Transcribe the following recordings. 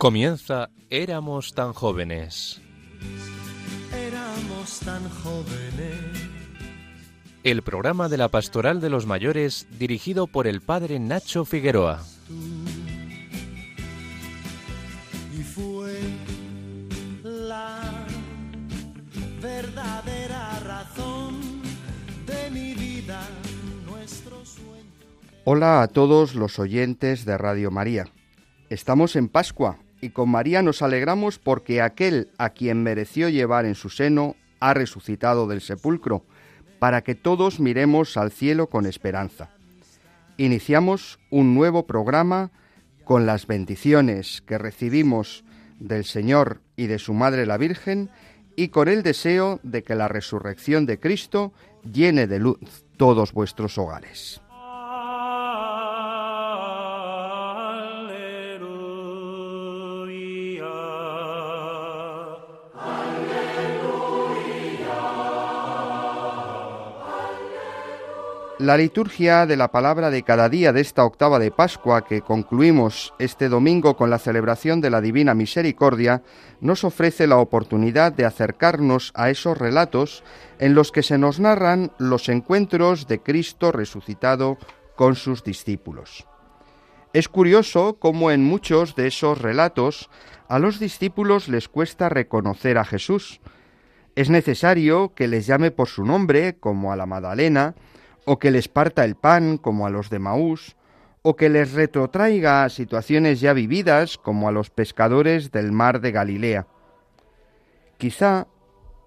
Comienza Éramos tan jóvenes. Éramos tan jóvenes. El programa de la Pastoral de los Mayores dirigido por el padre Nacho Figueroa. Y fue la verdadera razón de mi vida, nuestro sueño. Hola a todos los oyentes de Radio María. Estamos en Pascua y con María nos alegramos porque aquel a quien mereció llevar en su seno ha resucitado del sepulcro, para que todos miremos al cielo con esperanza. Iniciamos un nuevo programa con las bendiciones que recibimos del Señor y de su Madre la Virgen y con el deseo de que la resurrección de Cristo llene de luz todos vuestros hogares. La liturgia de la palabra de cada día de esta octava de Pascua que concluimos este domingo con la celebración de la Divina Misericordia nos ofrece la oportunidad de acercarnos a esos relatos en los que se nos narran los encuentros de Cristo resucitado con sus discípulos. Es curioso cómo en muchos de esos relatos a los discípulos les cuesta reconocer a Jesús. Es necesario que les llame por su nombre, como a la Madalena, o que les parta el pan como a los de Maús, o que les retrotraiga a situaciones ya vividas como a los pescadores del mar de Galilea. Quizá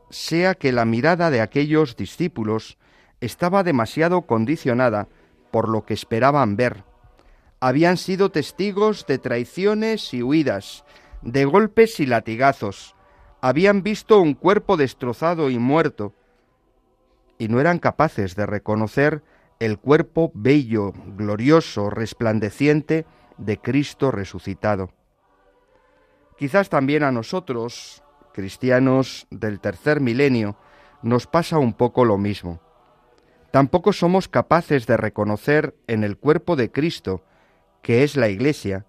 sea que la mirada de aquellos discípulos estaba demasiado condicionada por lo que esperaban ver. Habían sido testigos de traiciones y huidas, de golpes y latigazos, habían visto un cuerpo destrozado y muerto, y no eran capaces de reconocer el cuerpo bello, glorioso, resplandeciente de Cristo resucitado. Quizás también a nosotros, cristianos del tercer milenio, nos pasa un poco lo mismo. Tampoco somos capaces de reconocer en el cuerpo de Cristo, que es la Iglesia,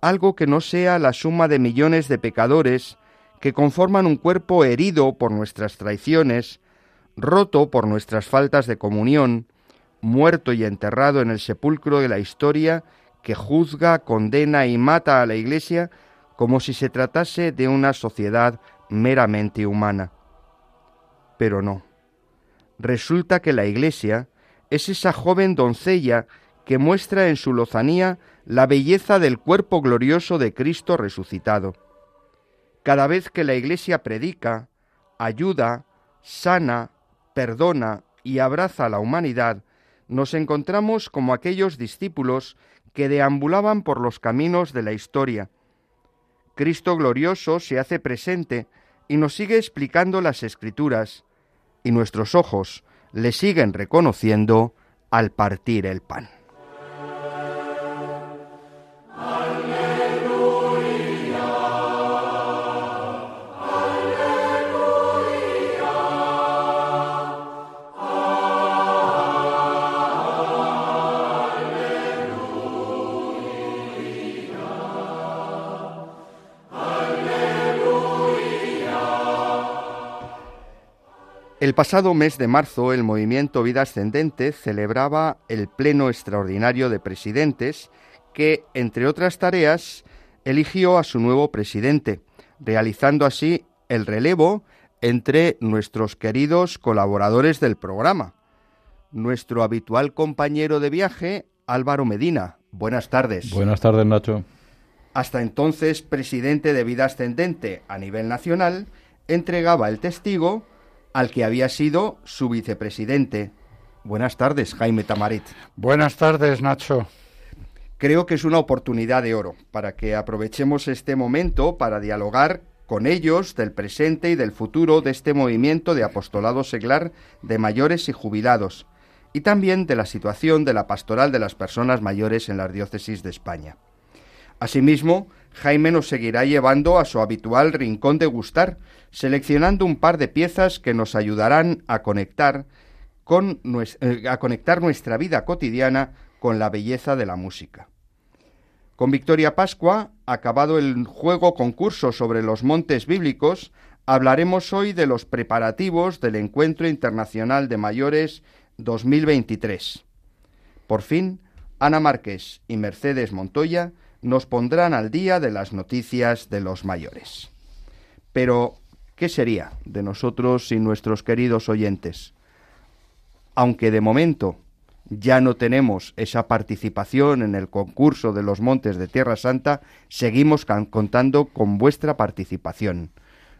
algo que no sea la suma de millones de pecadores que conforman un cuerpo herido por nuestras traiciones, roto por nuestras faltas de comunión, muerto y enterrado en el sepulcro de la historia que juzga, condena y mata a la Iglesia como si se tratase de una sociedad meramente humana. Pero no. Resulta que la Iglesia es esa joven doncella que muestra en su lozanía la belleza del cuerpo glorioso de Cristo resucitado. Cada vez que la Iglesia predica, ayuda, sana, perdona y abraza a la humanidad, nos encontramos como aquellos discípulos que deambulaban por los caminos de la historia. Cristo glorioso se hace presente y nos sigue explicando las escrituras, y nuestros ojos le siguen reconociendo al partir el pan. El pasado mes de marzo el movimiento Vida Ascendente celebraba el Pleno Extraordinario de Presidentes que, entre otras tareas, eligió a su nuevo presidente, realizando así el relevo entre nuestros queridos colaboradores del programa. Nuestro habitual compañero de viaje, Álvaro Medina. Buenas tardes. Buenas tardes, Nacho. Hasta entonces presidente de Vida Ascendente a nivel nacional, entregaba el testigo al que había sido su vicepresidente. Buenas tardes, Jaime Tamarit. Buenas tardes, Nacho. Creo que es una oportunidad de oro para que aprovechemos este momento para dialogar con ellos del presente y del futuro de este movimiento de apostolado seglar de mayores y jubilados, y también de la situación de la pastoral de las personas mayores en las diócesis de España. Asimismo, Jaime nos seguirá llevando a su habitual rincón de gustar, seleccionando un par de piezas que nos ayudarán a conectar, con, eh, a conectar nuestra vida cotidiana con la belleza de la música. Con Victoria Pascua, acabado el juego concurso sobre los montes bíblicos, hablaremos hoy de los preparativos del Encuentro Internacional de Mayores 2023. Por fin, Ana Márquez y Mercedes Montoya nos pondrán al día de las noticias de los mayores. Pero, ¿qué sería de nosotros y nuestros queridos oyentes? Aunque de momento ya no tenemos esa participación en el concurso de los montes de Tierra Santa, seguimos contando con vuestra participación.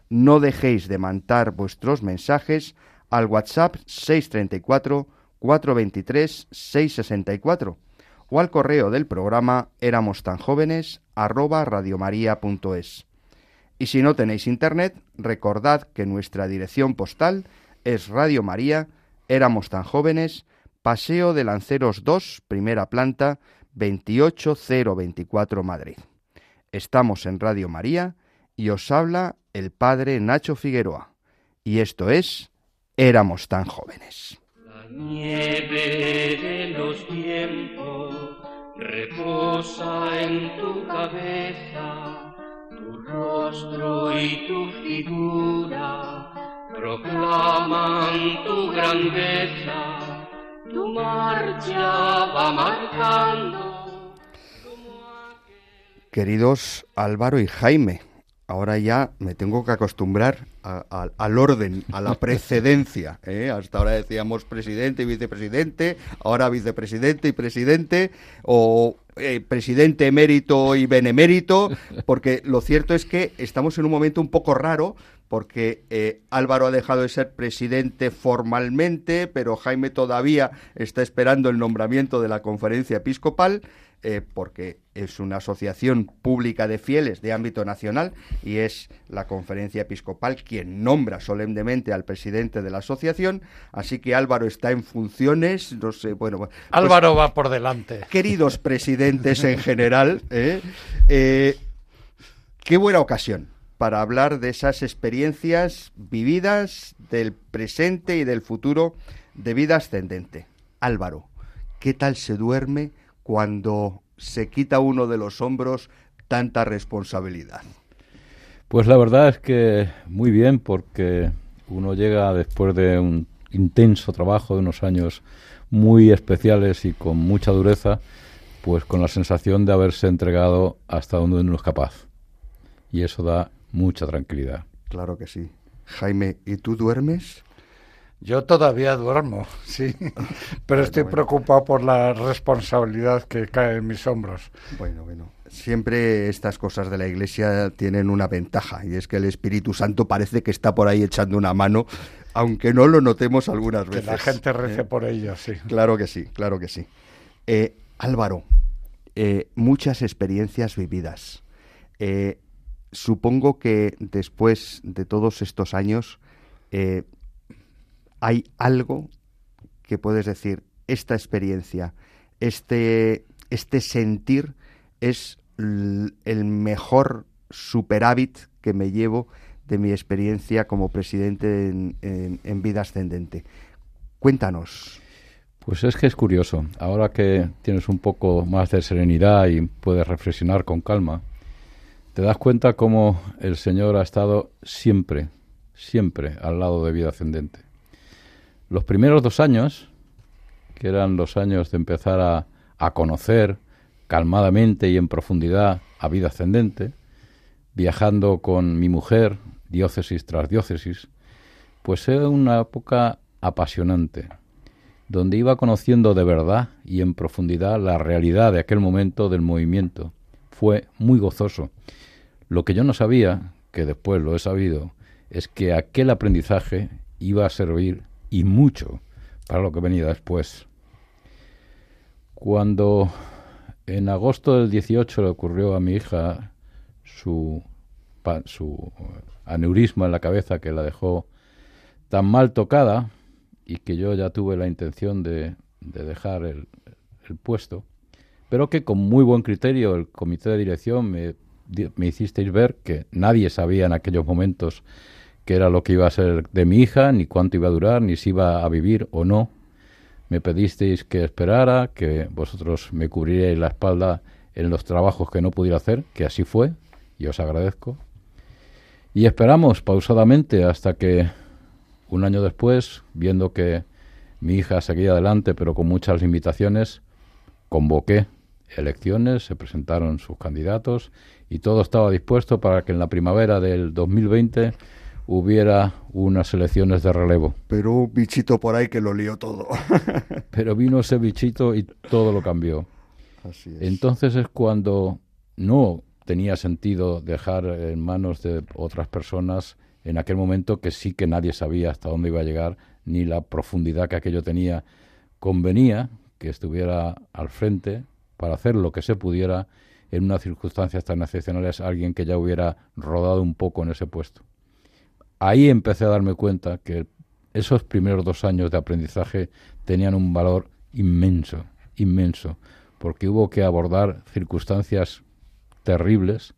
No dejéis de mandar vuestros mensajes al WhatsApp 634 423 664 o al correo del programa éramos tan jóvenes arroba radiomaria.es. Y si no tenéis internet, recordad que nuestra dirección postal es Radio María, éramos tan jóvenes, Paseo de Lanceros 2, primera planta, 28024 Madrid. Estamos en Radio María y os habla el padre Nacho Figueroa. Y esto es Éramos tan jóvenes. La nieve de los tiempos reposa en tu cabeza, tu rostro y tu figura proclaman tu grandeza tu marcha va marcando. Queridos Álvaro y Jaime, ahora ya me tengo que acostumbrar al orden, a la precedencia. ¿eh? Hasta ahora decíamos presidente y vicepresidente, ahora vicepresidente y presidente, o eh, presidente emérito y benemérito, porque lo cierto es que estamos en un momento un poco raro, porque eh, Álvaro ha dejado de ser presidente formalmente, pero Jaime todavía está esperando el nombramiento de la conferencia episcopal. Eh, porque es una asociación pública de fieles de ámbito nacional y es la conferencia episcopal quien nombra solemnemente al presidente de la asociación, así que Álvaro está en funciones, no sé, bueno... Pues, Álvaro va por delante. Queridos presidentes en general, ¿eh? Eh, qué buena ocasión para hablar de esas experiencias vividas del presente y del futuro de vida ascendente. Álvaro, ¿qué tal se duerme cuando se quita uno de los hombros tanta responsabilidad? Pues la verdad es que muy bien, porque uno llega después de un intenso trabajo de unos años muy especiales y con mucha dureza, pues con la sensación de haberse entregado hasta donde uno es capaz. Y eso da mucha tranquilidad. Claro que sí. Jaime, ¿y tú duermes? Yo todavía duermo, sí, pero estoy preocupado por la responsabilidad que cae en mis hombros. Bueno, bueno, siempre estas cosas de la Iglesia tienen una ventaja y es que el Espíritu Santo parece que está por ahí echando una mano, aunque no lo notemos algunas veces. Que la gente rece ¿eh? por ello, sí. Claro que sí, claro que sí. Eh, Álvaro, eh, muchas experiencias vividas. supongo que después de todos estos años hay algo que puedes decir, esta experiencia, este, este sentir es el mejor superávit que me llevo de mi experiencia como presidente en, vida ascendente. Cuéntanos. Pues es que es curioso. Ahora que tienes un poco más de serenidad y puedes reflexionar con calma, te das cuenta cómo el Señor ha estado siempre, siempre al lado de vida ascendente. Los primeros dos años, que eran los años de empezar a, conocer calmadamente y en profundidad a vida ascendente, viajando con mi mujer, diócesis tras diócesis, pues era una época apasionante, donde iba conociendo de verdad y en profundidad la realidad de aquel momento del movimiento. Fue muy gozoso. Lo que yo no sabía, que después lo he sabido, es que aquel aprendizaje iba a servir y mucho para lo que venía después. Cuando en agosto del 18 le ocurrió a mi hija su, su aneurisma en la cabeza que la dejó tan mal tocada y que yo ya tuve la intención de, de dejar el, puesto, pero que con muy buen criterio el comité de dirección me, me hicisteis ver que nadie sabía en aquellos momentos qué era lo que iba a ser de mi hija, ni cuánto iba a durar, ni si iba a vivir o no. Me pedisteis que esperara, que vosotros me cubriríais la espalda en los trabajos que no pudiera hacer, que así fue, y os agradezco. Y esperamos pausadamente hasta que un año después, viendo que mi hija seguía adelante pero con muchas limitaciones, convoqué elecciones, se presentaron sus candidatos y todo estaba dispuesto para que en la primavera del 2020 hubiera unas elecciones de relevo. Pero un bichito por ahí que lo lió todo. Pero vino ese bichito y todo lo cambió. Así es. Entonces es cuando no tenía sentido dejar en manos de otras personas en aquel momento que sí que nadie sabía hasta dónde iba a llegar ni la profundidad que aquello tenía. Convenía que estuviera al frente para hacer lo que se pudiera en unas circunstancias tan excepcionales alguien que ya hubiera rodado un poco en ese puesto. Ahí empecé a darme cuenta que esos primeros dos años de aprendizaje tenían un valor inmenso, inmenso, porque hubo que abordar circunstancias terribles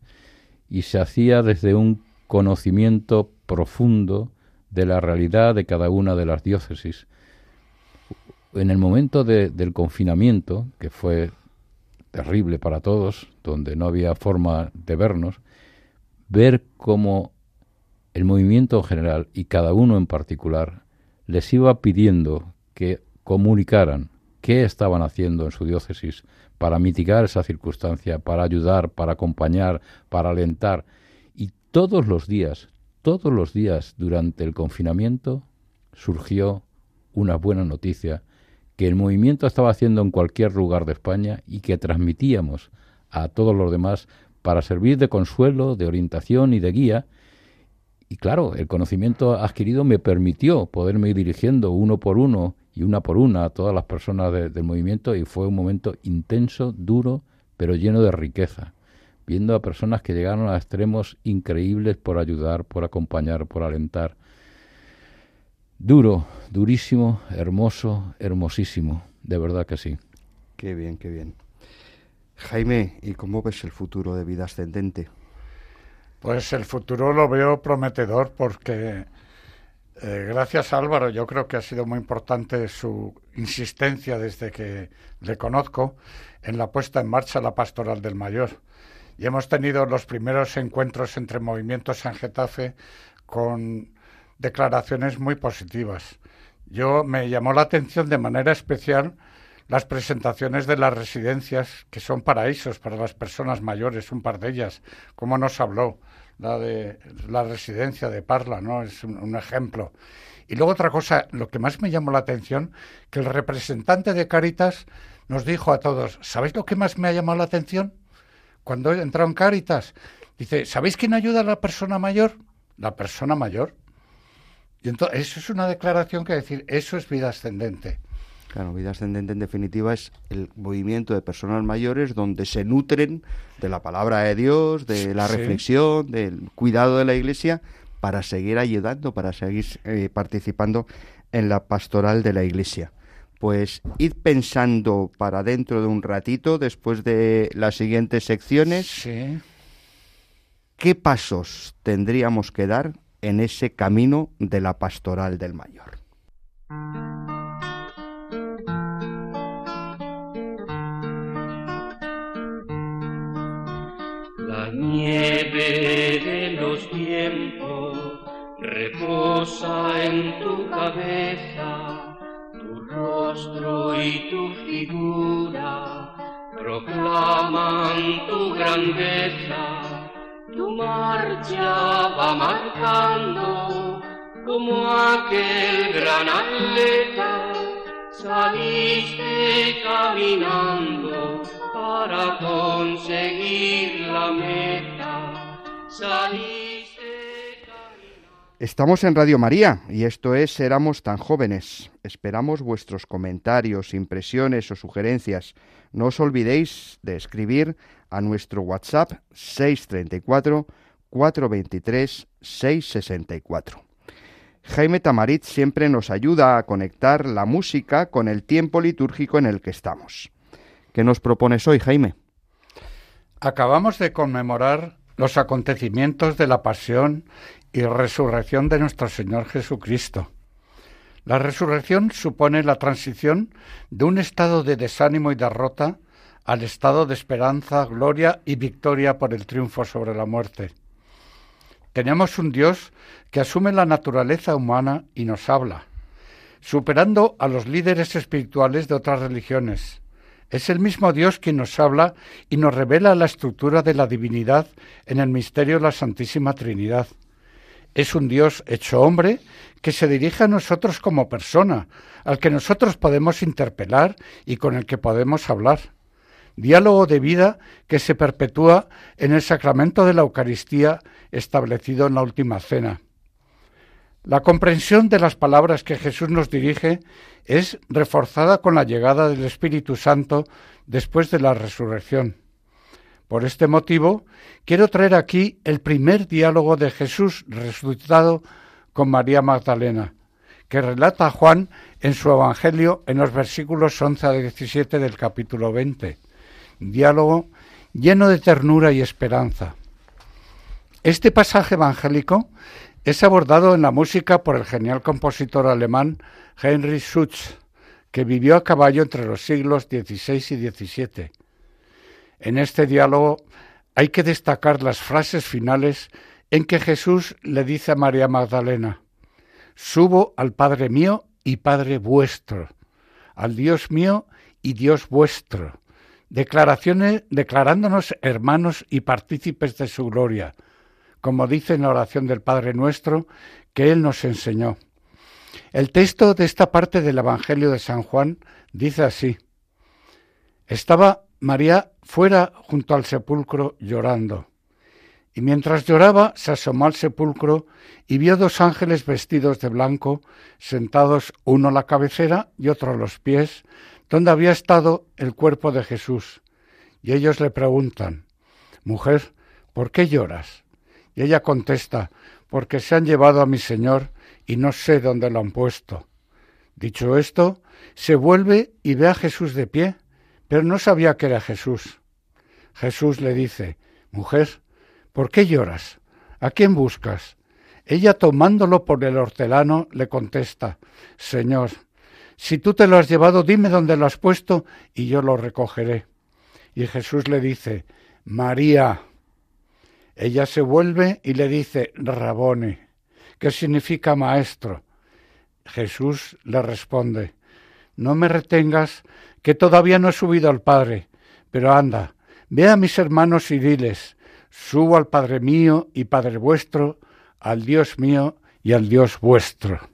y se hacía desde un conocimiento profundo de la realidad de cada una de las diócesis. En el momento de, del confinamiento, que fue terrible para todos, donde no había forma de vernos, ver cómo el movimiento en general y cada uno en particular les iba pidiendo que comunicaran qué estaban haciendo en su diócesis para mitigar esa circunstancia, para ayudar, para acompañar, para alentar. Y todos los días, todos los días durante el confinamiento surgió una buena noticia que el movimiento estaba haciendo en cualquier lugar de España y que transmitíamos a todos los demás para servir de consuelo, de orientación y de guía. Y claro, el conocimiento adquirido me permitió poderme ir dirigiendo uno por uno y una por una a todas las personas de, del movimiento y fue un momento intenso, duro, pero lleno de riqueza, viendo a personas que llegaron a extremos increíbles por ayudar, por acompañar, por alentar. Duro, durísimo, hermoso, hermosísimo, de verdad que sí. Qué bien, qué bien. Jaime, ¿y cómo ves el futuro de vida ascendente? Pues el futuro lo veo prometedor porque eh, gracias Álvaro, yo creo que ha sido muy importante su insistencia desde que le conozco en la puesta en marcha de la pastoral del mayor. Y hemos tenido los primeros encuentros entre movimientos en Getafe con declaraciones muy positivas. Yo me llamó la atención de manera especial las presentaciones de las residencias, que son paraísos para las personas mayores, un par de ellas, como nos habló la de la residencia de Parla, ¿no? Es un, un, ejemplo. Y luego otra cosa, lo que más me llamó la atención, que el representante de Cáritas nos dijo a todos, ¿sabéis lo que más me ha llamado la atención? Cuando entró en Cáritas, dice, ¿sabéis quién ayuda a la persona mayor? La persona mayor. Y entonces, eso es una declaración que decir, eso es vida ascendente. Claro, vida ascendente en definitiva es el movimiento de personas mayores donde se nutren de la palabra de Dios, de la Sí. reflexión, del cuidado de la iglesia, para seguir ayudando, para seguir eh, participando en la pastoral de la iglesia. Pues id pensando para dentro de un ratito, después de las siguientes secciones, Sí. qué pasos tendríamos que dar en ese camino de la pastoral del mayor. Nieve de los tiempos reposa en tu cabeza, tu rostro y tu figura proclaman tu grandeza, tu marcha va marcando como aquel gran atleta, saliste caminando para conseguir la meta. Saliste. Estamos en Radio María y esto es Éramos tan jóvenes. Esperamos vuestros comentarios, impresiones o sugerencias. No os olvidéis de escribir a nuestro WhatsApp 634 423 664. Jaime Tamarit siempre nos ayuda a conectar la música con el tiempo litúrgico en el que estamos. ¿Qué nos propones hoy, Jaime? Acabamos de conmemorar los acontecimientos de la pasión y resurrección de nuestro Señor Jesucristo. La resurrección supone la transición de un estado de desánimo y derrota al estado de esperanza, gloria y victoria por el triunfo sobre la muerte. Tenemos un Dios que asume la naturaleza humana y nos habla, superando a los líderes espirituales de otras religiones. Es el mismo Dios quien nos habla y nos revela la estructura de la divinidad en el misterio de la Santísima Trinidad. Es un Dios hecho hombre que se dirige a nosotros como persona, al que nosotros podemos interpelar y con el que podemos hablar. Diálogo de vida que se perpetúa en el sacramento de la Eucaristía establecido en la última cena. La comprensión de las palabras que Jesús nos dirige es reforzada con la llegada del Espíritu Santo después de la resurrección. Por este motivo, quiero traer aquí el primer diálogo de Jesús resucitado con María Magdalena, que relata Juan en su Evangelio en los versículos 11 a 17 del capítulo 20. Diálogo lleno de ternura y esperanza. Este pasaje evangélico es abordado en la música por el genial compositor alemán Heinrich Schütz, que vivió a caballo entre los siglos XVI y XVII. En este diálogo hay que destacar las frases finales en que Jesús le dice a María Magdalena, Subo al Padre mío y Padre vuestro, al Dios mío y Dios vuestro, declaraciones, declarándonos hermanos y partícipes de su gloria, como dice en la oración del Padre Nuestro que Él nos enseñó. El texto de esta parte del Evangelio de San Juan dice así. Estaba María fuera junto al sepulcro llorando. Y mientras lloraba, se asomó al sepulcro y vio dos ángeles vestidos de blanco, sentados uno a la cabecera y otro a los pies, donde había estado el cuerpo de Jesús. Y ellos le preguntan, Mujer, ¿por qué lloras? Y ella contesta, porque se han llevado a mi señor y no sé dónde lo han puesto. Dicho esto, se vuelve y ve a Jesús de pie, pero no sabía que era Jesús. Jesús le dice, Mujer, ¿por qué lloras? ¿A quién buscas? Ella tomándolo por el hortelano le contesta, Señor, si tú te lo has llevado, dime dónde lo has puesto y yo lo recogeré. Y Jesús le dice, María. Ella se vuelve y le dice, Rabone, que significa maestro. Jesús le responde, No me retengas, que todavía no he subido al Padre, pero anda, ve a mis hermanos y diles, subo al Padre mío y Padre vuestro, al Dios mío y al Dios vuestro.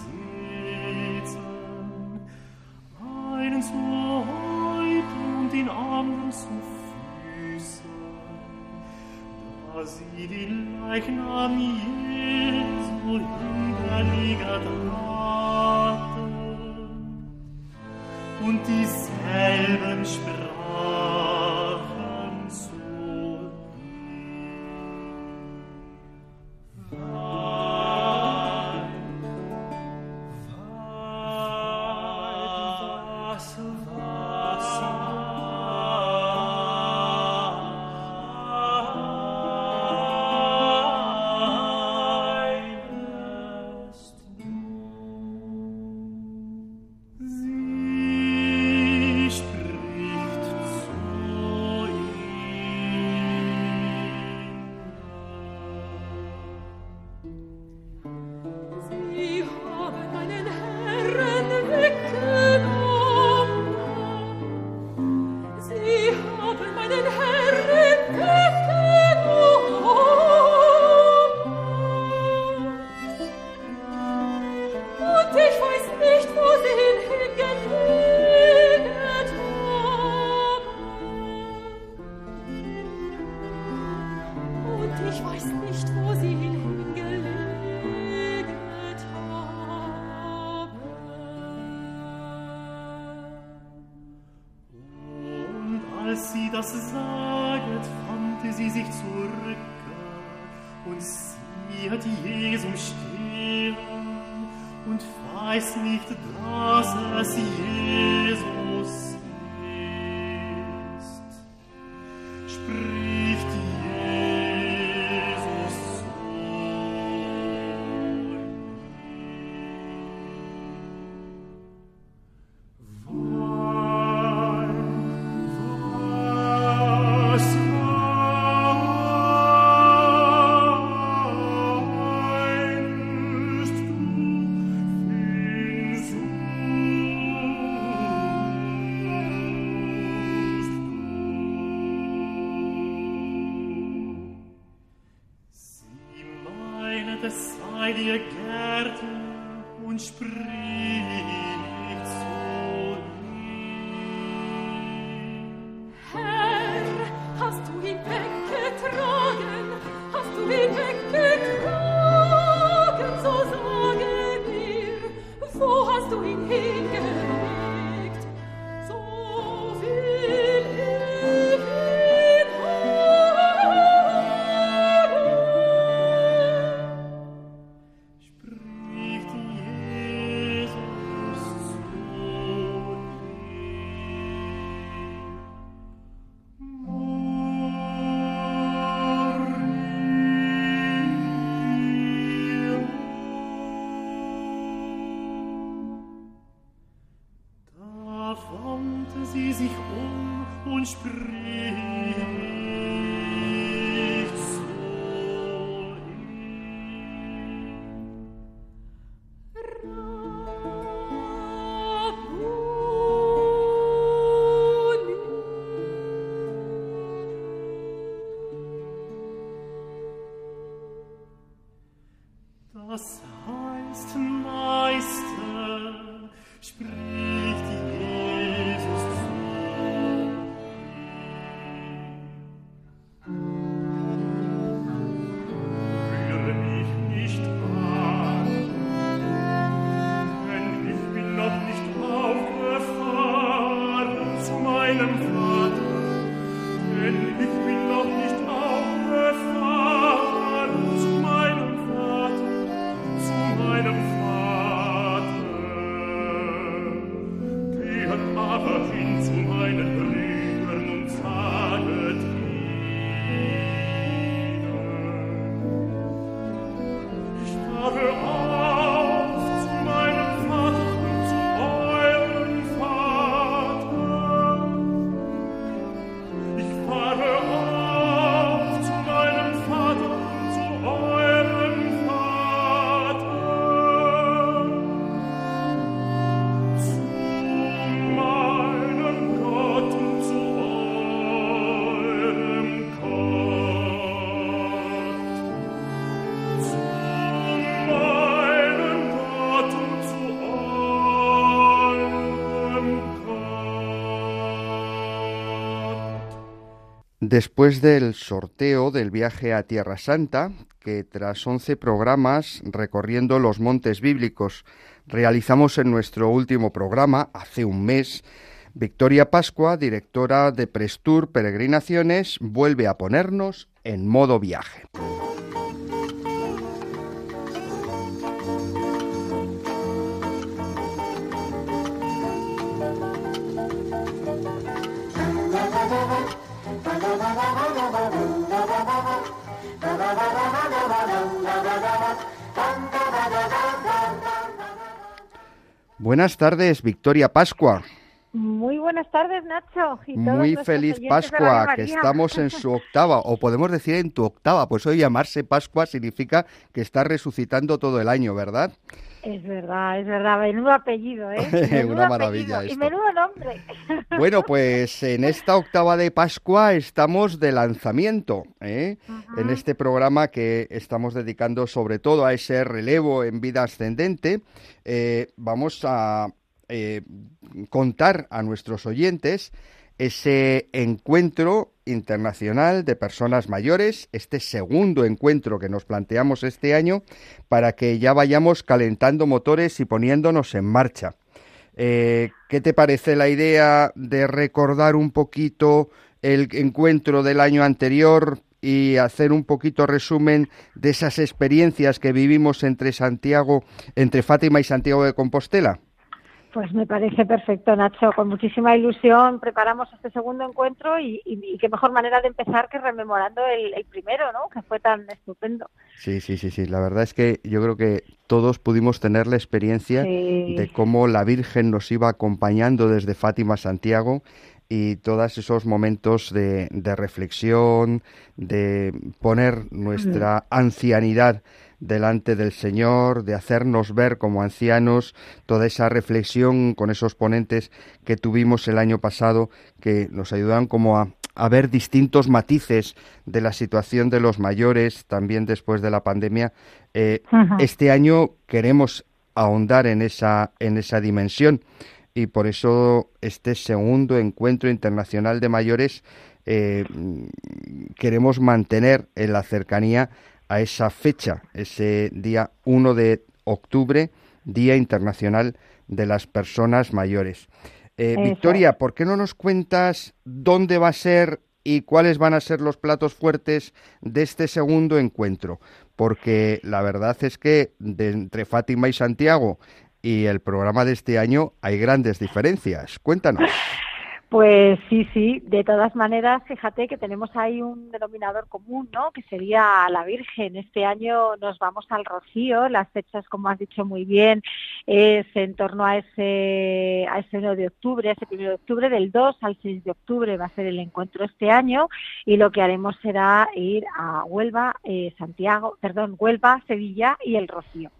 sie den Leichnam Jesu hinterlegt hatte. Und dieselben sprachen, Das Después del sorteo del viaje a Tierra Santa, que tras 11 programas recorriendo los montes bíblicos realizamos en nuestro último programa hace un mes, Victoria Pascua, directora de Prestur Peregrinaciones, vuelve a ponernos en modo viaje. Buenas tardes, Victoria Pascua. Muy buenas tardes, Nacho. Y Muy feliz Pascua, que estamos en su octava, o podemos decir en tu octava, pues hoy llamarse Pascua significa que está resucitando todo el año, ¿verdad? Es verdad, es verdad. Menudo apellido, ¿eh? Una maravilla apellido. Y esto. menudo nombre. Bueno, pues en esta octava de Pascua estamos de lanzamiento, ¿eh? en este programa que estamos dedicando sobre todo a ese relevo en vida ascendente. eh, vamos a eh, contar a nuestros oyentes ese encuentro internacional de personas mayores, este segundo encuentro que nos planteamos este año, para que ya vayamos calentando motores y poniéndonos en marcha. Eh, ¿Qué te parece la idea de recordar un poquito el encuentro del año anterior y hacer un poquito resumen de esas experiencias que vivimos entre Santiago, entre Fátima y Santiago de Compostela? Pues me parece perfecto, Nacho. Con muchísima ilusión preparamos este segundo encuentro y, y- y qué mejor manera de empezar que rememorando el, el primero, ¿no? Que fue tan estupendo. Sí, sí, sí, sí. La verdad es que yo creo que todos pudimos tener la experiencia Sí. de cómo la Virgen nos iba acompañando desde Fátima a Santiago y todos esos momentos de, de reflexión, de poner nuestra ancianidad delante del Señor, de hacernos ver como ancianos, toda esa reflexión con esos ponentes que tuvimos el año pasado que nos ayudaron como a, a ver distintos matices de la situación de los mayores también después de la pandemia. Eh, este año queremos ahondar en esa, en esa dimensión y por eso este segundo encuentro internacional de mayores eh, mm, queremos mantener en la cercanía a esa fecha, ese día 1 de octubre, Día Internacional de las Personas Mayores. Eh, Victoria, ¿por qué no nos cuentas dónde va a ser y cuáles van a ser los platos fuertes de este segundo encuentro? Porque la verdad es que de entre Fátima y Santiago y el programa de este año hay grandes diferencias. Cuéntanos. Pues sí, sí, de todas maneras, fíjate que tenemos ahí un denominador común, ¿no? Que sería la Virgen. Este año nos vamos al Rocío, las fechas, como has dicho muy bien, es en torno a ese, a ese 1 de octubre, ese 1 de octubre, del 2 al 6 de octubre va a ser el encuentro este año y lo que haremos será ir a Huelva, eh, Santiago, perdón, Huelva, Sevilla y el Rocío.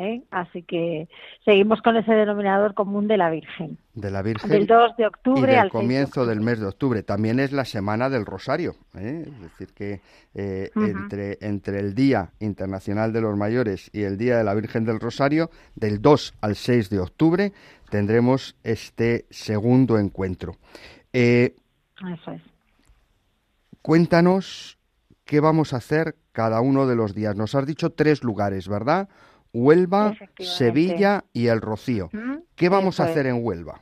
¿Eh? Así que seguimos con ese denominador común de la Virgen. De la Virgen. Del 2 de y octubre del al 6 de comienzo del mes de octubre. También es la semana del Rosario. ¿eh? Es decir, que eh, entre, entre el Día Internacional de los Mayores y el Día de la Virgen del Rosario, del 2 al 6 de octubre, tendremos este segundo encuentro. Eso es. cuéntanos qué vamos a hacer cada uno de los días. Nos has dicho tres lugares, ¿verdad? Huelva. Sevilla y El Rocío. ¿Mm? ¿Qué vamos Eso a hacer es. en Huelva?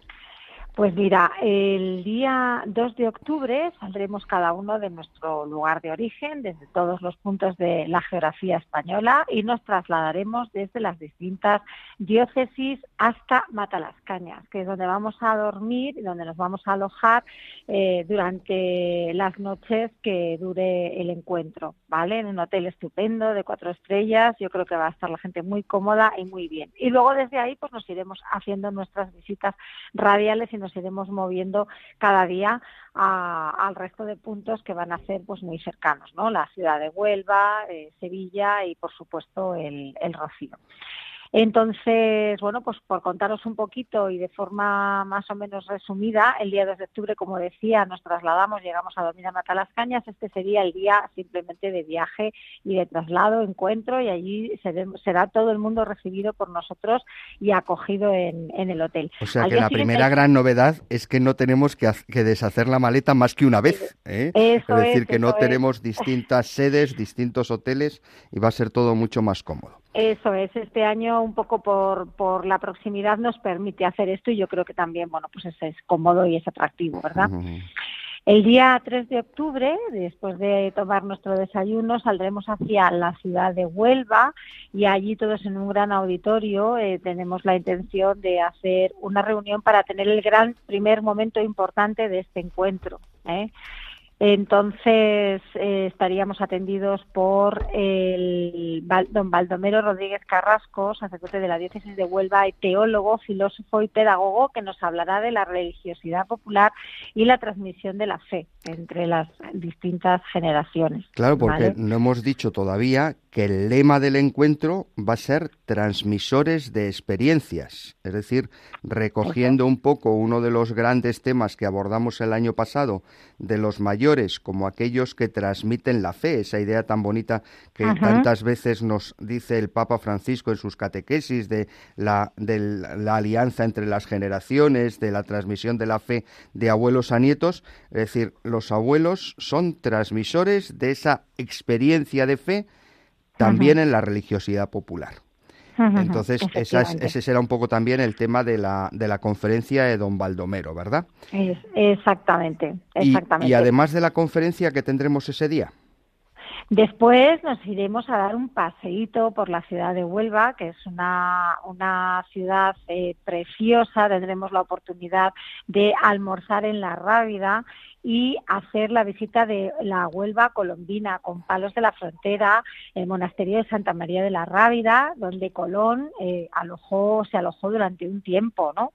Pues mira, el día 2 de octubre saldremos cada uno de nuestro lugar de origen, desde todos los puntos de la geografía española, y nos trasladaremos desde las distintas diócesis hasta Matalascañas, que es donde vamos a dormir y donde nos vamos a alojar eh, durante las noches que dure el encuentro, ¿vale? En un hotel estupendo de cuatro estrellas, yo creo que va a estar la gente muy cómoda y muy bien. Y luego desde ahí pues nos iremos haciendo nuestras visitas radiales y nos iremos moviendo cada día al resto de puntos que van a ser pues muy cercanos, ¿no? La ciudad de Huelva, eh, Sevilla y por supuesto el, el Rocío. Entonces, bueno, pues por contaros un poquito y de forma más o menos resumida, el día 2 de octubre, como decía, nos trasladamos, llegamos a dormir a Matalascañas. Este sería el día simplemente de viaje y de traslado, encuentro, y allí será todo el mundo recibido por nosotros y acogido en, en el hotel. O sea Al que la siguiente- primera gran novedad es que no tenemos que, que deshacer la maleta más que una vez. ¿eh? Eso es decir, es, que no es. tenemos distintas sedes, distintos hoteles y va a ser todo mucho más cómodo. Eso es, este año un poco por, por la proximidad nos permite hacer esto y yo creo que también, bueno, pues es, es cómodo y es atractivo, ¿verdad? El día 3 de octubre, después de tomar nuestro desayuno, saldremos hacia la ciudad de Huelva y allí todos en un gran auditorio eh, tenemos la intención de hacer una reunión para tener el gran primer momento importante de este encuentro. ¿eh? Entonces eh, estaríamos atendidos por el don Baldomero Rodríguez Carrasco, sacerdote de la diócesis de Huelva y teólogo, filósofo y pedagogo, que nos hablará de la religiosidad popular y la transmisión de la fe entre las distintas generaciones. Claro, porque ¿vale? no hemos dicho todavía que el lema del encuentro va a ser transmisores de experiencias, es decir, recogiendo un poco uno de los grandes temas que abordamos el año pasado de los mayores como aquellos que transmiten la fe, esa idea tan bonita que Ajá. tantas veces nos dice el Papa Francisco en sus catequesis de la, de la alianza entre las generaciones, de la transmisión de la fe de abuelos a nietos, es decir, los abuelos son transmisores de esa experiencia de fe también en la religiosidad popular. Entonces, esa es- ese será un poco también el tema de la, de la conferencia de don Baldomero, ¿verdad? Es- exactamente, Y- exactamente. Y, además de la conferencia que tendremos ese día. Después nos iremos a dar un paseíto por la ciudad de Huelva, que es una, una ciudad eh, preciosa. Tendremos la oportunidad de almorzar en la Rábida y hacer la visita de la Huelva colombina con palos de la frontera, el monasterio de Santa María de la Rábida, donde Colón eh, alojó, se alojó durante un tiempo, ¿no?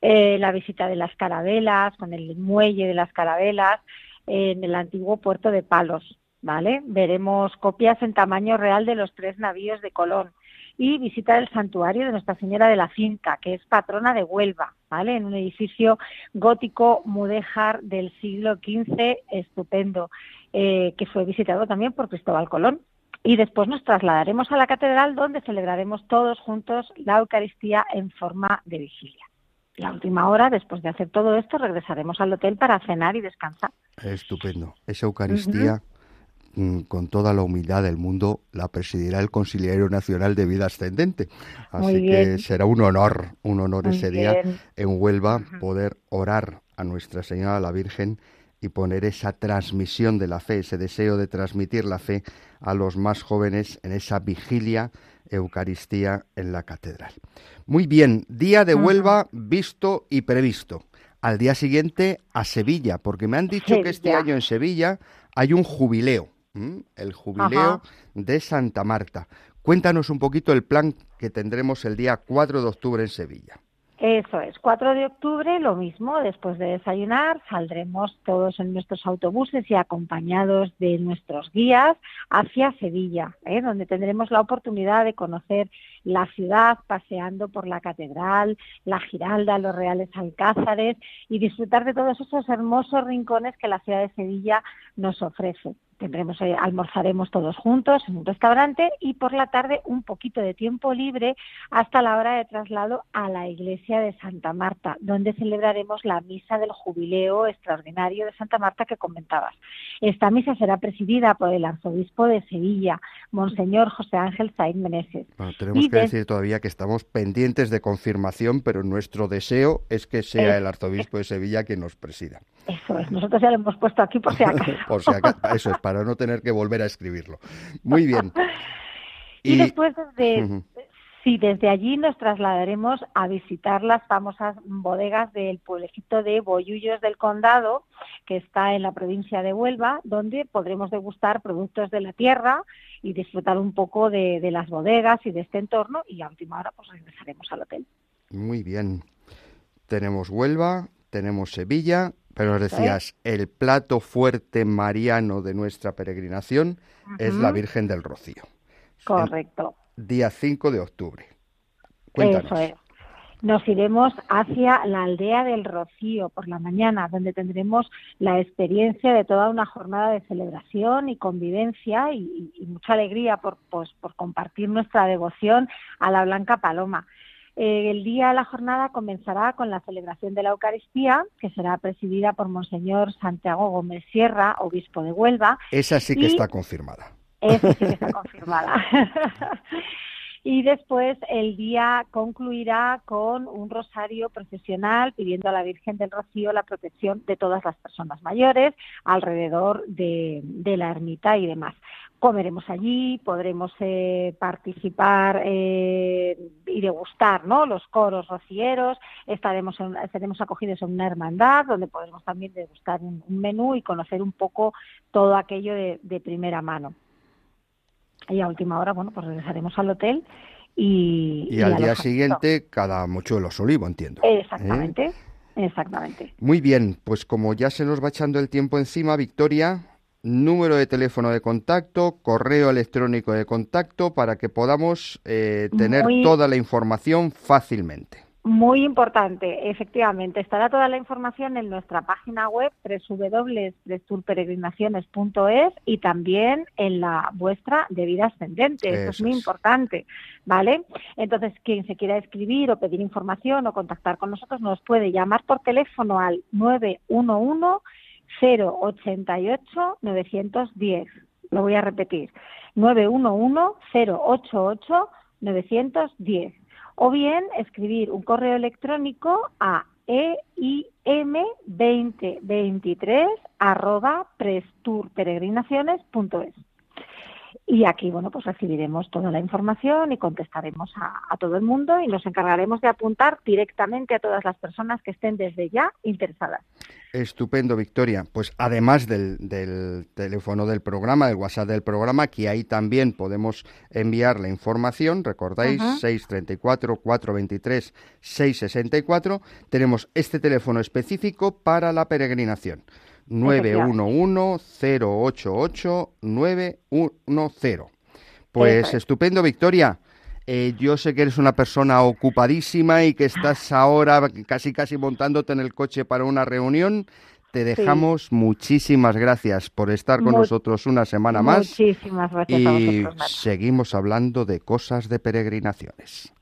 Eh, la visita de las carabelas, con el muelle de las carabelas, en el antiguo puerto de Palos. ¿vale? Veremos copias en tamaño real de los tres navíos de Colón y visita el santuario de Nuestra Señora de la Cinta, que es patrona de Huelva, ¿vale? En un edificio gótico mudéjar del siglo XV, estupendo, eh, que fue visitado también por Cristóbal Colón. Y después nos trasladaremos a la catedral donde celebraremos todos juntos la Eucaristía en forma de vigilia. La última hora, después de hacer todo esto, regresaremos al hotel para cenar y descansar. Estupendo. Esa Eucaristía, con toda la humildad del mundo, la presidirá el Conciliario Nacional de Vida Ascendente. Así que será un honor, un honor Muy ese día en Huelva poder orar a Nuestra Señora la Virgen y poner esa transmisión de la fe, ese deseo de transmitir la fe a los más jóvenes en esa vigilia Eucaristía en la catedral. Muy bien, día de Huelva visto y previsto. Al día siguiente a Sevilla, porque me han dicho que este año en Sevilla hay un jubileo, ¿m? el jubileo Ajá. de Santa Marta. Cuéntanos un poquito el plan que tendremos el día 4 de octubre en Sevilla. Eso es, 4 de octubre, lo mismo, después de desayunar, saldremos todos en nuestros autobuses y acompañados de nuestros guías hacia Sevilla, ¿eh? donde tendremos la oportunidad de conocer la ciudad paseando por la catedral, la Giralda, los Reales Alcázares y disfrutar de todos esos hermosos rincones que la ciudad de Sevilla nos ofrece. Tendremos, eh, almorzaremos todos juntos en un restaurante y por la tarde un poquito de tiempo libre hasta la hora de traslado a la iglesia de Santa Marta, donde celebraremos la misa del jubileo extraordinario de Santa Marta que comentabas. Esta misa será presidida por el arzobispo de Sevilla, Monseñor José Ángel Said Meneses. Bueno, tenemos Y que de- decir todavía que estamos pendientes de confirmación, pero nuestro deseo es que sea Es- el arzobispo de Sevilla quien nos presida. Eso es, nosotros ya lo hemos puesto aquí por si acaso. Por si acaso, eso es, para no tener que volver a escribirlo. Muy bien. Y, después sí, desde allí nos trasladaremos a visitar las famosas bodegas del pueblecito de Boyullos del Condado, que está en la provincia de Huelva, donde podremos degustar productos de la tierra y disfrutar un poco de, de las bodegas y de este entorno y a última hora pues regresaremos al hotel. Muy bien. Tenemos Huelva, tenemos Sevilla, pero nos decías, el plato fuerte mariano de nuestra peregrinación es la. Virgen del Rocío. Correcto. Día 5 de octubre. Cuéntanos. Eso es. Nos iremos hacia la aldea del Rocío por la mañana, donde tendremos la experiencia de toda una jornada de celebración y convivencia y, y- y mucha alegría por, pues, por compartir nuestra devoción a la Blanca Paloma. Eh, el día de la jornada comenzará con la celebración de la Eucaristía, que será presidida por Monseñor Santiago Gómez Sierra, obispo de Huelva, Esa sí que Y- está confirmada. eso sí que está confirmada. y después el día concluirá con un rosario procesional pidiendo a la Virgen del Rocío la protección de todas las personas mayores alrededor de, de la ermita y demás. Comeremos allí, podremos eh, participar eh, y degustar ¿no? los coros rocieros, estaremos, en- estaremos acogidos en una hermandad donde podremos también degustar un, un menú y conocer un poco todo aquello de- de primera mano. Y a última hora, bueno, pues regresaremos al hotel y... Y al día siguiente, cada mochuelos olivo, entiendo. ¿eh? Exactamente, exactamente. Muy bien, pues como ya se nos va echando el tiempo encima, Victoria, número de teléfono de contacto, correo electrónico de contacto para que podamos eh, tener Muy- toda la información fácilmente. Muy importante, efectivamente. Estará toda la información en nuestra página web www.presturperegrinaciones.es y también en la vuestra de vida ascendente. Eso, es muy es. importante, ¿vale? Entonces, quien se quiera escribir o pedir información o contactar con nosotros nos puede llamar por teléfono al 911 088 910. Lo voy a repetir. 911 088 910 o bien escribir un correo electrónico a eim2023 arroba presturperegrinaciones.es. Y aquí, bueno, pues recibiremos toda la información y contestaremos a, a, todo el mundo y nos encargaremos de apuntar directamente a todas las personas que estén desde ya interesadas. Estupendo, Victoria. Pues además del, del, teléfono del programa, del WhatsApp del programa, que ahí también podemos enviar la información, recordáis, uh -huh. 634-423-664, tenemos este teléfono específico para la peregrinación. 911-088-910. Pues es. estupendo, Victoria. Eh, yo sé que eres una persona ocupadísima y que estás ahora casi casi montándote en el coche para una reunión. Te dejamos sí. muchísimas gracias por estar con nosotros una semana más. Muchísimas gracias y a vosotros. Seguimos hablando de cosas de peregrinaciones.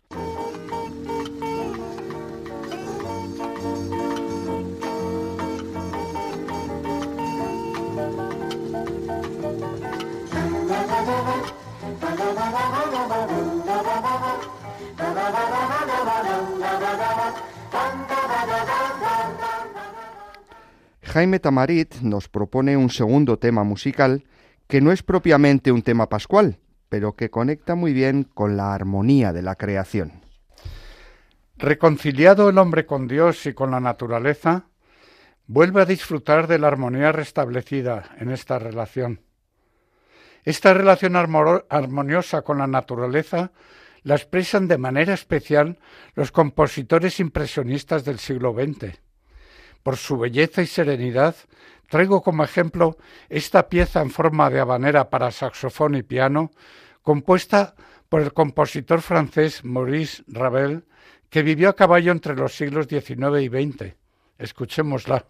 Jaime Tamarit nos propone un segundo tema musical que no es propiamente un tema pascual, pero que conecta muy bien con la armonía de la creación. Reconciliado el hombre con Dios y con la naturaleza, vuelve a disfrutar de la armonía restablecida en esta relación. Esta relación armoniosa con la naturaleza la expresan de manera especial los compositores impresionistas del siglo XX. Por su belleza y serenidad, traigo como ejemplo esta pieza en forma de habanera para saxofón y piano, compuesta por el compositor francés Maurice Ravel, que vivió a caballo entre los siglos XIX y XX. Escuchémosla.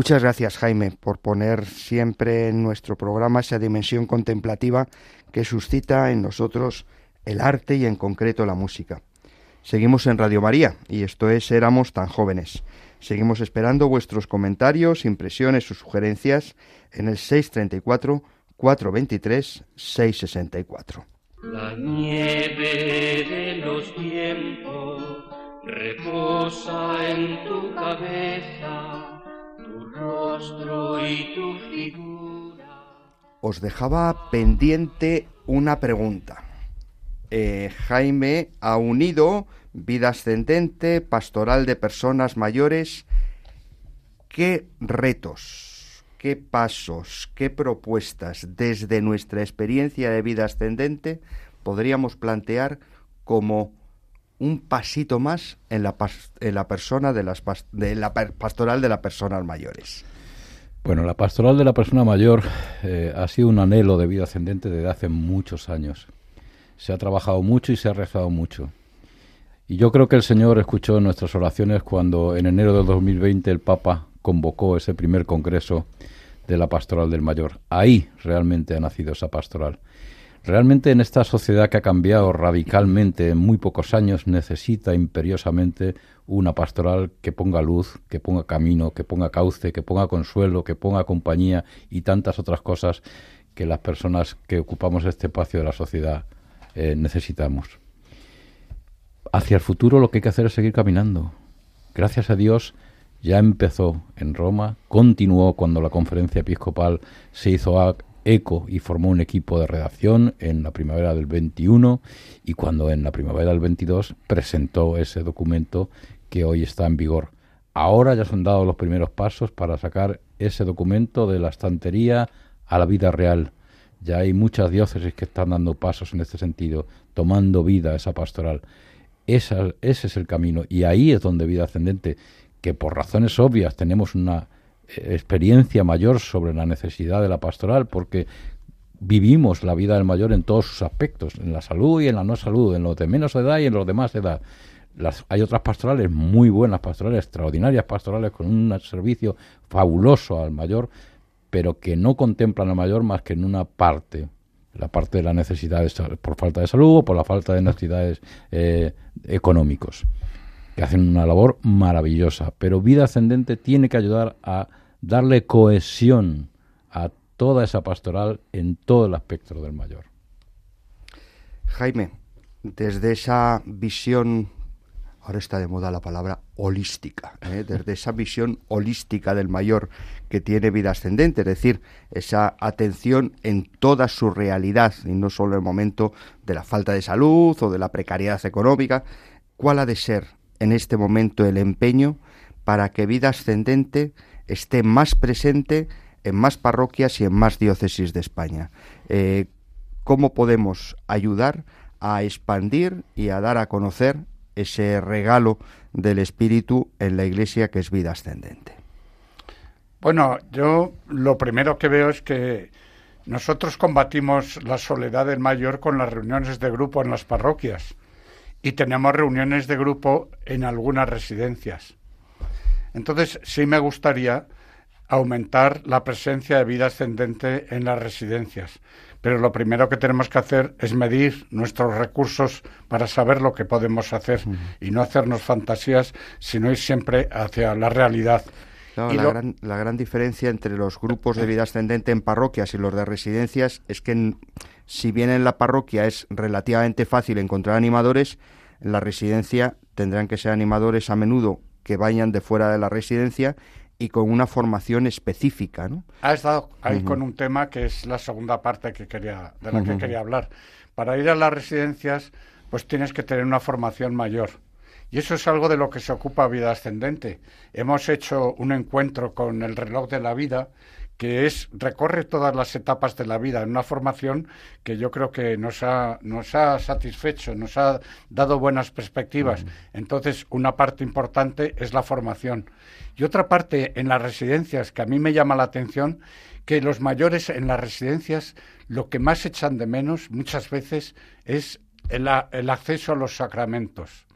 Muchas gracias, Jaime, por poner siempre en nuestro programa esa dimensión contemplativa que suscita en nosotros el arte y en concreto la música. Seguimos en Radio María y esto es Éramos tan jóvenes. Seguimos esperando vuestros comentarios, impresiones o sugerencias en el 634 423 664. La nieve de los tiempos reposa en tu cabeza, Os dejaba pendiente una pregunta. Eh, Jaime ha unido vida ascendente, pastoral de personas mayores. ¿Qué retos, qué pasos, qué propuestas desde nuestra experiencia de vida ascendente podríamos plantear como un pasito más en la, persona de, las de la pastoral de las personas mayores? Bueno, la pastoral de la persona mayor eh, ha sido un anhelo de vida ascendente desde hace muchos años. Se ha trabajado mucho y se ha rezado mucho. Y yo creo que el Señor escuchó nuestras oraciones cuando en enero del 2020 el Papa convocó ese primer congreso de la pastoral del mayor. Ahí realmente ha nacido esa pastoral. Realmente en esta sociedad que ha cambiado radicalmente en muy pocos años necesita imperiosamente una pastoral que ponga luz, que ponga camino, que ponga cauce, que ponga consuelo, que ponga compañía y tantas otras cosas que las personas que ocupamos este espacio de la sociedad eh, necesitamos. Hacia el futuro lo que hay que hacer es seguir caminando. Gracias a Dios ya empezó en Roma, continuó cuando la conferencia episcopal se hizo eco y formó un equipo de redacción en la primavera del 21 y cuando en la primavera del 22 presentó ese documento que hoy está en vigor. Ahora ya se han dado los primeros pasos para sacar ese documento de la estantería a la vida real. Ya hay muchas diócesis que están dando pasos en este sentido, tomando vida esa pastoral. Esa- ese es el camino. Y ahí es donde vida ascendente, que por razones obvias tenemos una experiencia mayor sobre la necesidad de la pastoral, porque vivimos la vida del mayor en todos sus aspectos, en la salud y en la no salud, en los de menos edad y en los de más edad. Las, hay otras pastorales muy buenas, pastorales extraordinarias, pastorales con un servicio fabuloso al mayor, pero que no contemplan al mayor más que en una parte, la parte de las necesidades por falta de salud o por la falta de necesidades eh, económicos, que hacen una labor maravillosa. Pero vida ascendente tiene que ayudar a darle cohesión a toda esa pastoral en todo el aspecto del mayor. Jaime, desde esa visión, ahora está de moda la palabra holística, ¿eh? desde esa visión holística del mayor que tiene vida ascendente, es decir, esa atención en toda su realidad y no solo el momento de la falta de salud o de la precariedad económica, ¿cuál ha de ser en este momento el empeño para que vida ascendente esté más presente en más parroquias y en más diócesis de España? Eh, cómo podemos ayudar a expandir y a dar a conocer ese regalo del Espíritu en la Iglesia que es vida ascendente. Bueno, yo lo primero que veo es que nosotros combatimos la soledad del mayor con las reuniones de grupo en las parroquias y tenemos reuniones de grupo en algunas residencias. Entonces, sí me gustaría aumentar la presencia de vida ascendente en las residencias. Pero lo primero que tenemos que hacer es medir nuestros recursos para saber lo que podemos hacer y no hacernos fantasías, sino ir siempre hacia la realidad. Claro, la, lo- gran, la gran diferencia entre los grupos de vida ascendente en parroquias y los de residencias es que en- si bien en la parroquia es relativamente fácil encontrar animadores, en la residencia tendrán que ser animadores a menudo que vayan de fuera de la residencia y con una formación específica, ¿no? Has dado ahí con un tema que es la segunda parte que quería, de la que quería hablar. Para ir a las residencias, pues tienes que tener una formación mayor. Y eso es algo de lo que se ocupa Vida Ascendente. Hemos hecho un encuentro con el reloj de la vida que es recorre todas las etapas de la vida en una formación que yo creo que nos ha nos ha satisfecho, nos ha dado buenas perspectivas. Entonces, una parte importante es la formación. Y otra parte en las residencias que a mí me llama la atención que los mayores en las residencias lo que más echan de menos muchas veces es el, acceso a los sacramentos.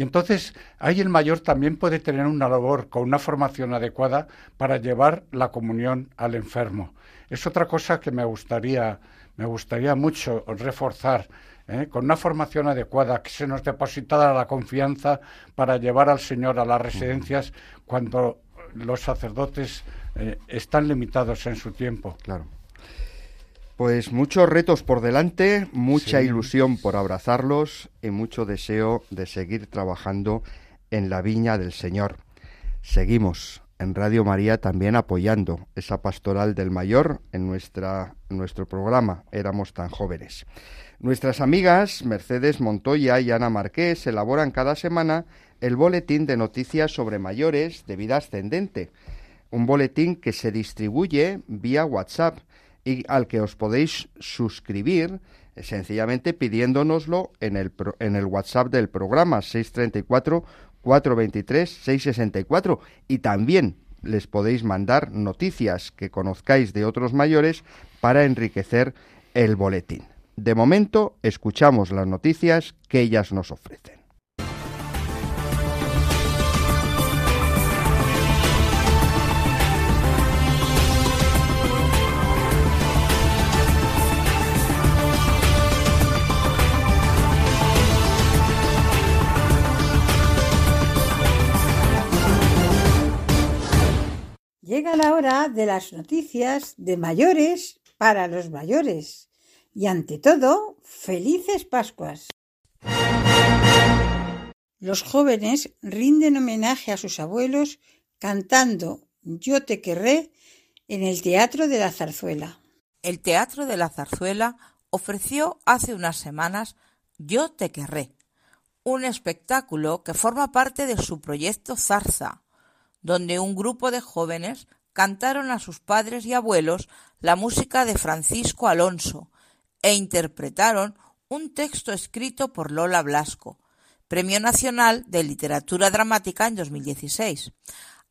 Y entonces ahí el mayor también puede tener una labor con una formación adecuada para llevar la comunión al enfermo. Es otra cosa que me gustaría, me gustaría mucho reforzar. ¿eh? con una formación adecuada, que se nos depositara la confianza para llevar al Señor a las residencias cuando los sacerdotes eh, están limitados en su tiempo. Claro. Pues muchos retos por delante, mucha Sí. ilusión por abrazarlos y mucho deseo de seguir trabajando en la viña del Señor. Seguimos en Radio María también apoyando esa pastoral del mayor en, nuestra, en nuestro programa Éramos tan jóvenes. Nuestras amigas Mercedes Montoya y Ana Marqués elaboran cada semana el boletín de noticias sobre mayores de vida ascendente, un boletín que se distribuye vía WhatsApp y al que os podéis suscribir eh, sencillamente pidiéndonoslo en el, en el WhatsApp del programa 634 423 664 y también les podéis mandar noticias que conozcáis de otros mayores para enriquecer el boletín. De momento, escuchamos las noticias que ellas nos ofrecen. De las noticias de mayores para los mayores. Y ante todo, felices Pascuas. Los jóvenes rinden homenaje a sus abuelos cantando Yo te querré en el Teatro de la Zarzuela. El Teatro de la Zarzuela ofreció hace unas semanas Yo te querré, un espectáculo que forma parte de su proyecto Zarza, donde un grupo de jóvenes cantaron a sus padres y abuelos la música de Francisco Alonso e interpretaron un texto escrito por Lola Blasco, Premio Nacional de Literatura Dramática en 2016.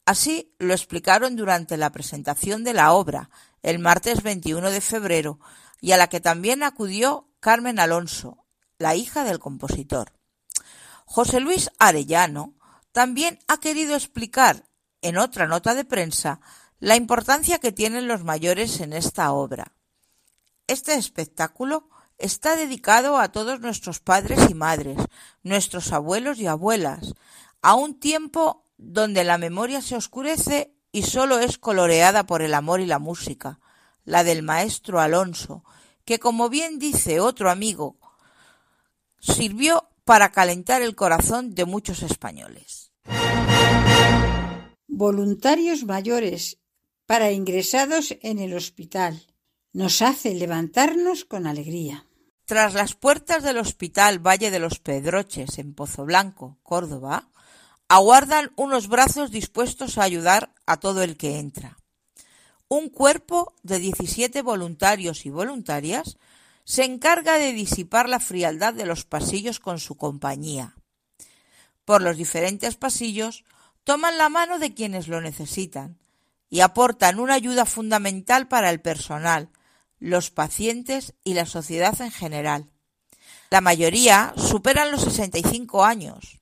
Así lo explicaron durante la presentación de la obra, el martes 21 de febrero, y a la que también acudió Carmen Alonso, la hija del compositor. José Luis Arellano también ha querido explicar en otra nota de prensa la importancia que tienen los mayores en esta obra. Este espectáculo está dedicado a todos nuestros padres y madres, nuestros abuelos y abuelas, a un tiempo donde la memoria se oscurece y solo es coloreada por el amor y la música, la del maestro Alonso, que como bien dice otro amigo, sirvió para calentar el corazón de muchos españoles. Voluntarios mayores para ingresados en el hospital. Nos hace levantarnos con alegría. Tras las puertas del Hospital Valle de los Pedroches en Pozo Blanco, Córdoba, aguardan unos brazos dispuestos a ayudar a todo el que entra. Un cuerpo de 17 voluntarios y voluntarias se encarga de disipar la frialdad de los pasillos con su compañía. Por los diferentes pasillos toman la mano de quienes lo necesitan y aportan una ayuda fundamental para el personal, los pacientes y la sociedad en general. La mayoría superan los 65 años.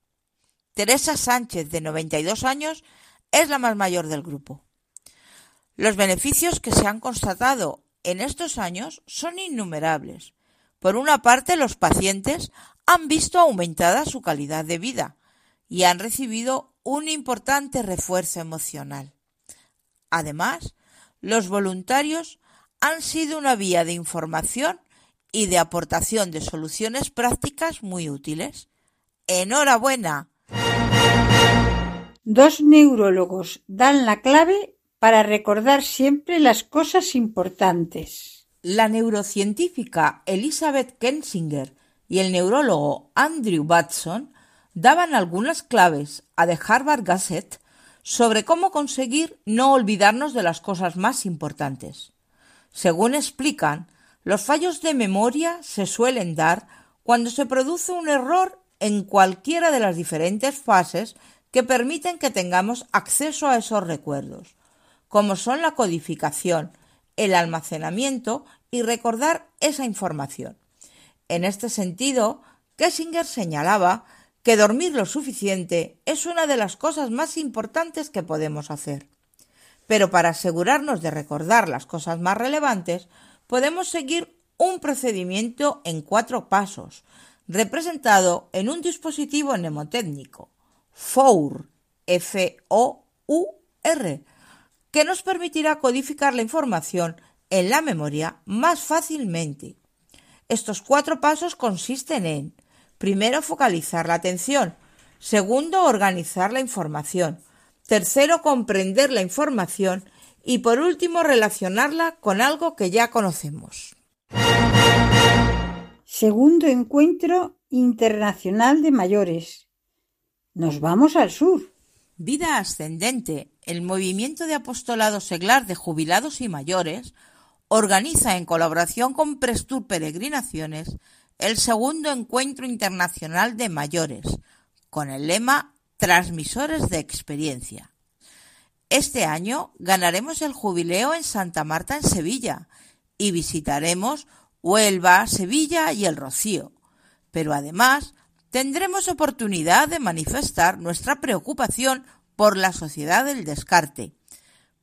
Teresa Sánchez, de 92 años, es la más mayor del grupo. Los beneficios que se han constatado en estos años son innumerables. Por una parte, los pacientes han visto aumentada su calidad de vida y han recibido un importante refuerzo emocional. Además, los voluntarios han sido una vía de información y de aportación de soluciones prácticas muy útiles. ¡Enhorabuena! Dos neurólogos dan la clave para recordar siempre las cosas importantes. La neurocientífica Elizabeth Kensinger y el neurólogo Andrew Batson daban algunas claves a The Harvard Gazette sobre cómo conseguir no olvidarnos de las cosas más importantes. Según explican, los fallos de memoria se suelen dar cuando se produce un error en cualquiera de las diferentes fases que permiten que tengamos acceso a esos recuerdos, como son la codificación, el almacenamiento y recordar esa información. En este sentido, Kessinger señalaba que dormir lo suficiente es una de las cosas más importantes que podemos hacer. Pero para asegurarnos de recordar las cosas más relevantes, podemos seguir un procedimiento en cuatro pasos, representado en un dispositivo mnemotécnico, FOUR, F-O-U-R, que nos permitirá codificar la información en la memoria más fácilmente. Estos cuatro pasos consisten en, primero, focalizar la atención, segundo, organizar la información, tercero, comprender la información y por último, relacionarla con algo que ya conocemos. Segundo Encuentro Internacional de Mayores. Nos vamos al sur. Vida Ascendente, el movimiento de apostolado seglar de jubilados y mayores, organiza en colaboración con Prestur Peregrinaciones el segundo encuentro internacional de mayores, con el lema Transmisores de Experiencia. Este año ganaremos el jubileo en Santa Marta en Sevilla y visitaremos Huelva, Sevilla y el Rocío. Pero además tendremos oportunidad de manifestar nuestra preocupación por la sociedad del descarte,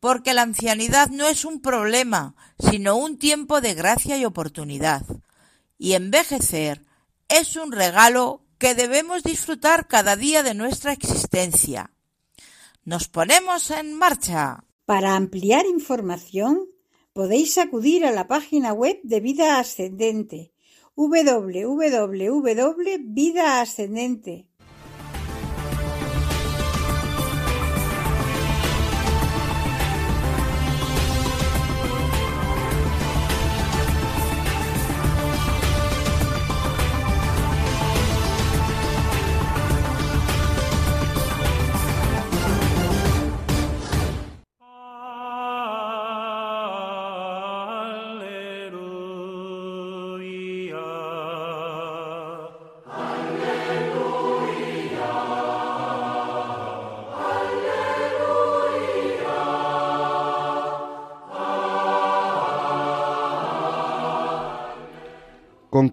porque la ancianidad no es un problema, sino un tiempo de gracia y oportunidad. Y envejecer es un regalo que debemos disfrutar cada día de nuestra existencia. Nos ponemos en marcha. Para ampliar información, podéis acudir a la página web de Vida Ascendente www.vidaascendente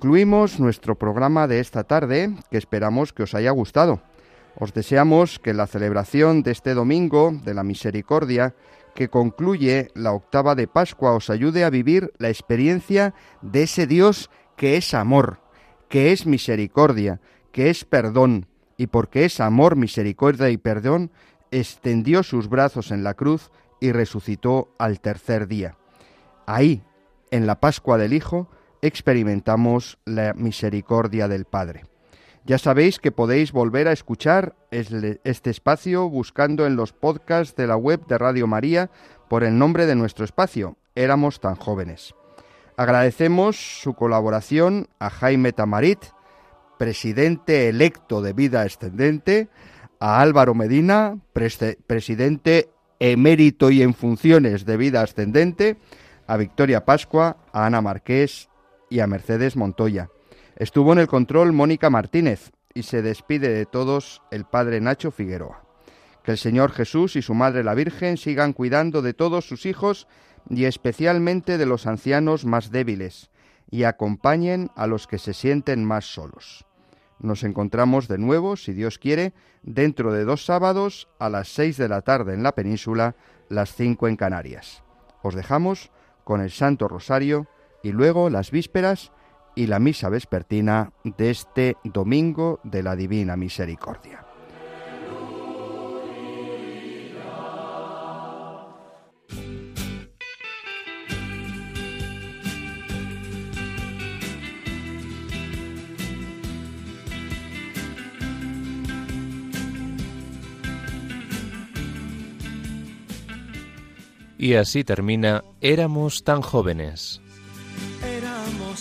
Concluimos nuestro programa de esta tarde, que esperamos que os haya gustado. Os deseamos que la celebración de este domingo de la misericordia, que concluye la octava de Pascua, os ayude a vivir la experiencia de ese Dios que es amor, que es misericordia, que es perdón, y porque es amor, misericordia y perdón, extendió sus brazos en la cruz y resucitó al tercer día. Ahí, en la Pascua del Hijo, experimentamos la misericordia del Padre. Ya sabéis que podéis volver a escuchar este espacio buscando en los podcasts de la web de Radio María por el nombre de nuestro espacio, Éramos tan jóvenes. Agradecemos su colaboración a Jaime Tamarit, presidente electo de Vida Ascendente, a Álvaro Medina, presidente emérito y en funciones de Vida Ascendente, a Victoria Pascua, a Ana Marqués y a Mercedes Montoya. Estuvo en el control Mónica Martínez y se despide de todos el padre Nacho Figueroa. Que el Señor Jesús y su Madre la Virgen sigan cuidando de todos sus hijos y especialmente de los ancianos más débiles y acompañen a los que se sienten más solos. Nos encontramos de nuevo, si Dios quiere, dentro de dos sábados a las seis de la tarde en la península, las cinco en Canarias. Os dejamos con el Santo Rosario y luego las vísperas y la misa vespertina de este domingo de la Divina Misericordia. Y así termina Éramos tan jóvenes